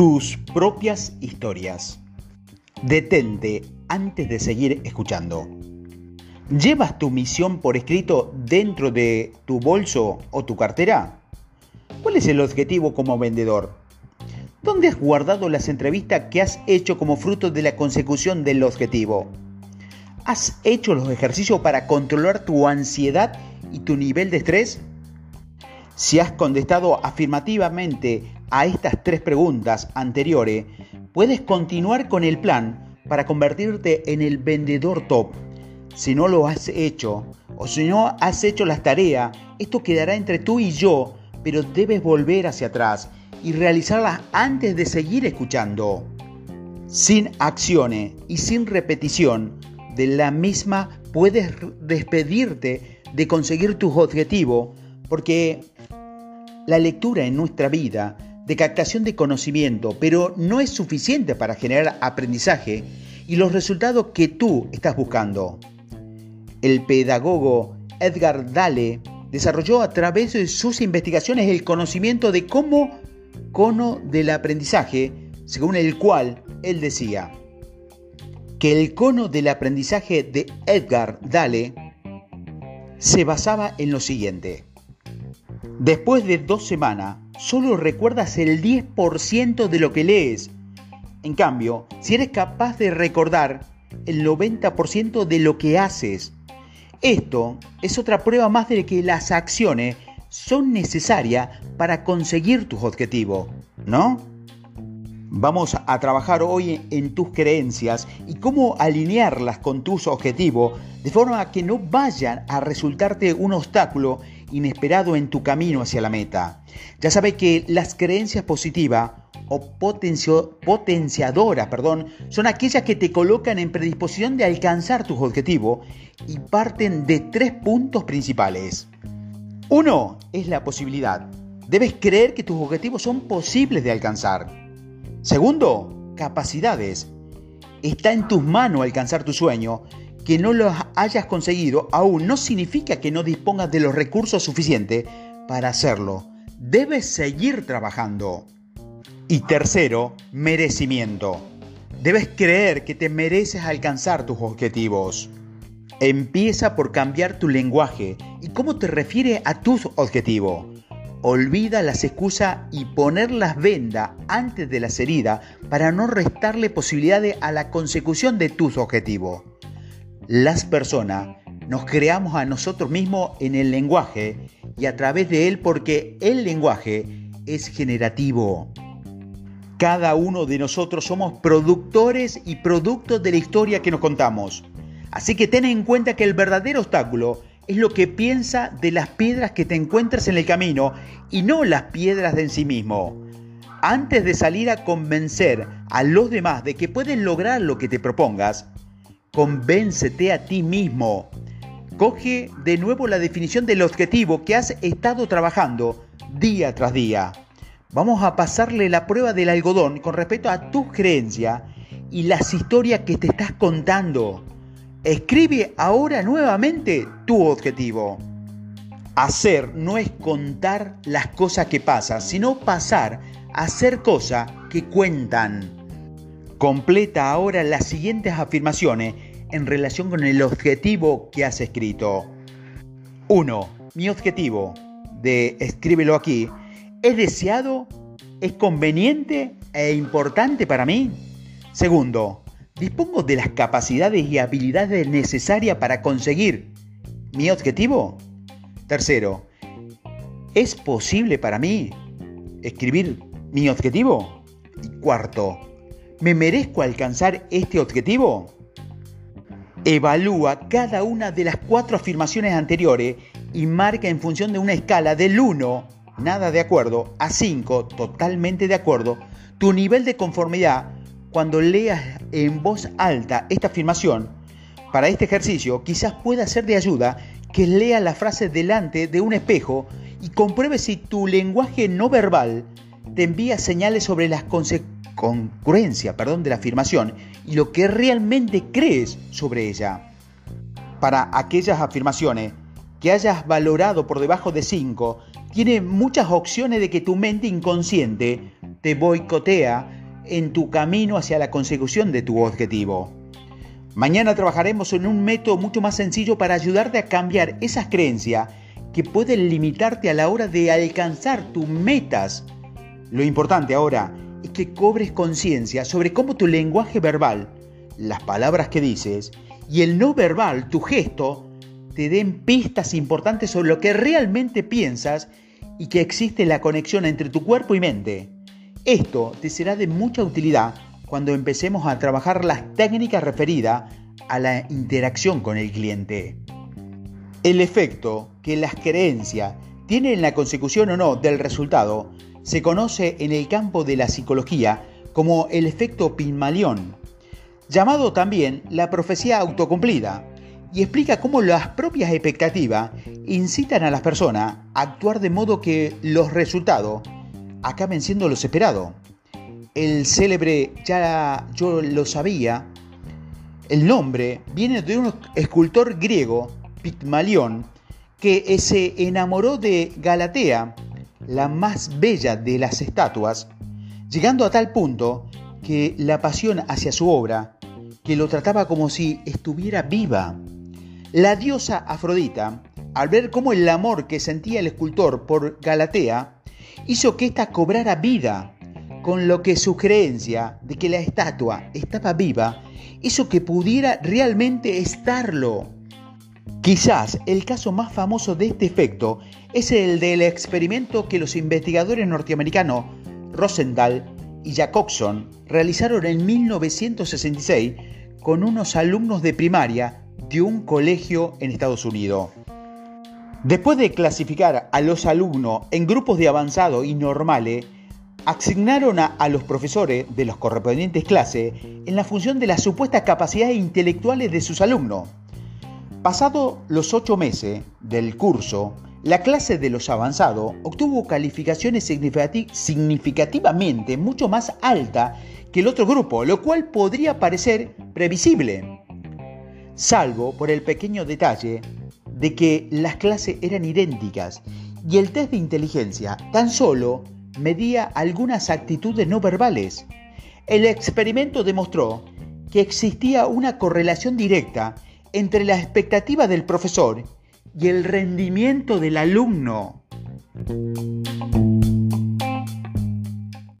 Tus propias historias. Detente antes de seguir escuchando. ¿Llevas tu misión por escrito dentro de tu bolso o tu cartera? ¿Cuál es el objetivo como vendedor? ¿Dónde has guardado las entrevistas que has hecho como fruto de la consecución del objetivo? ¿Has hecho los ejercicios para controlar tu ansiedad y tu nivel de estrés? Si has contestado afirmativamente a estas tres preguntas anteriores, puedes continuar con el plan para convertirte en el vendedor top. Si no lo has hecho o si no has hecho las tareas, esto quedará entre tú y yo, pero debes volver hacia atrás y realizarlas antes de seguir escuchando. Sin acciones y sin repetición de la misma puedes despedirte de conseguir tus objetivos porque la lectura en nuestra vida de captación de conocimiento, pero no es suficiente para generar aprendizaje y los resultados que tú estás buscando. El pedagogo Edgar Dale desarrolló a través de sus investigaciones el conocimiento de cómo cono del aprendizaje, según el cual él decía que el cono del aprendizaje de Edgar Dale se basaba en lo siguiente. Después de dos semanas, solo recuerdas el 10% de lo que lees. En cambio, si eres capaz de recordar el 90% de lo que haces, esto es otra prueba más de que las acciones son necesarias para conseguir tus objetivos, ¿no? Vamos a trabajar hoy en tus creencias y cómo alinearlas con tus objetivos de forma que no vayan a resultarte un obstáculo inesperado en tu camino hacia la meta. Ya sabes que las creencias positivas o potenciadoras, perdón, son aquellas que te colocan en predisposición de alcanzar tus objetivos y parten de tres puntos principales. Uno es la posibilidad. Debes creer que tus objetivos son posibles de alcanzar. Segundo, capacidades. Está en tus manos alcanzar tu sueño que no lo hayas conseguido aún no significa que no dispongas de los recursos suficientes para hacerlo. Debes seguir trabajando. Y tercero, merecimiento. Debes creer que te mereces alcanzar tus objetivos. Empieza por cambiar tu lenguaje y cómo te refiere a tus objetivos. Olvida las excusas y poner las vendas antes de las heridas para no restarle posibilidades a la consecución de tus objetivos las personas nos creamos a nosotros mismos en el lenguaje y a través de él porque el lenguaje es generativo. Cada uno de nosotros somos productores y productos de la historia que nos contamos. Así que ten en cuenta que el verdadero obstáculo es lo que piensa de las piedras que te encuentras en el camino y no las piedras de en sí mismo. Antes de salir a convencer a los demás de que pueden lograr lo que te propongas, Convéncete a ti mismo. Coge de nuevo la definición del objetivo que has estado trabajando día tras día. Vamos a pasarle la prueba del algodón con respecto a tus creencias y las historias que te estás contando. Escribe ahora nuevamente tu objetivo. Hacer no es contar las cosas que pasan, sino pasar a hacer cosas que cuentan. Completa ahora las siguientes afirmaciones en relación con el objetivo que has escrito. 1. Mi objetivo de escríbelo aquí es deseado, es conveniente e importante para mí. Segundo, dispongo de las capacidades y habilidades necesarias para conseguir mi objetivo. Tercero, ¿es posible para mí escribir mi objetivo? Y cuarto, ¿Me merezco alcanzar este objetivo? Evalúa cada una de las cuatro afirmaciones anteriores y marca en función de una escala del 1, nada de acuerdo, a 5, totalmente de acuerdo, tu nivel de conformidad cuando leas en voz alta esta afirmación. Para este ejercicio quizás pueda ser de ayuda que lea la frase delante de un espejo y compruebe si tu lenguaje no verbal te envía señales sobre consecuencias congruencia perdón, de la afirmación y lo que realmente crees sobre ella. Para aquellas afirmaciones que hayas valorado por debajo de 5, tiene muchas opciones de que tu mente inconsciente te boicotea en tu camino hacia la consecución de tu objetivo. Mañana trabajaremos en un método mucho más sencillo para ayudarte a cambiar esas creencias que pueden limitarte a la hora de alcanzar tus metas. Lo importante ahora es que cobres conciencia sobre cómo tu lenguaje verbal, las palabras que dices y el no verbal, tu gesto, te den pistas importantes sobre lo que realmente piensas y que existe la conexión entre tu cuerpo y mente. Esto te será de mucha utilidad cuando empecemos a trabajar las técnicas referidas a la interacción con el cliente. El efecto que las creencias tienen en la consecución o no del resultado se conoce en el campo de la psicología como el efecto Pygmalion, llamado también la profecía autocumplida, y explica cómo las propias expectativas incitan a las personas a actuar de modo que los resultados acaben siendo los esperados. El célebre Ya yo lo sabía, el nombre viene de un escultor griego, Pigmalión, que se enamoró de Galatea, la más bella de las estatuas, llegando a tal punto que la pasión hacia su obra, que lo trataba como si estuviera viva. La diosa Afrodita, al ver cómo el amor que sentía el escultor por Galatea, hizo que ésta cobrara vida con lo que su creencia de que la estatua estaba viva hizo que pudiera realmente estarlo. Quizás el caso más famoso de este efecto es el del experimento que los investigadores norteamericanos Rosendahl y Jacobson realizaron en 1966 con unos alumnos de primaria de un colegio en Estados Unidos. Después de clasificar a los alumnos en grupos de avanzado y normales, asignaron a, los profesores de los correspondientes clases en la función de las supuestas capacidades intelectuales de sus alumnos. Pasado los ocho meses del curso, la clase de los avanzados obtuvo calificaciones significativamente mucho más altas que el otro grupo, lo cual podría parecer previsible, salvo por el pequeño detalle de que las clases eran idénticas y el test de inteligencia tan solo medía algunas actitudes no verbales. El experimento demostró que existía una correlación directa entre la expectativa del profesor y el rendimiento del alumno.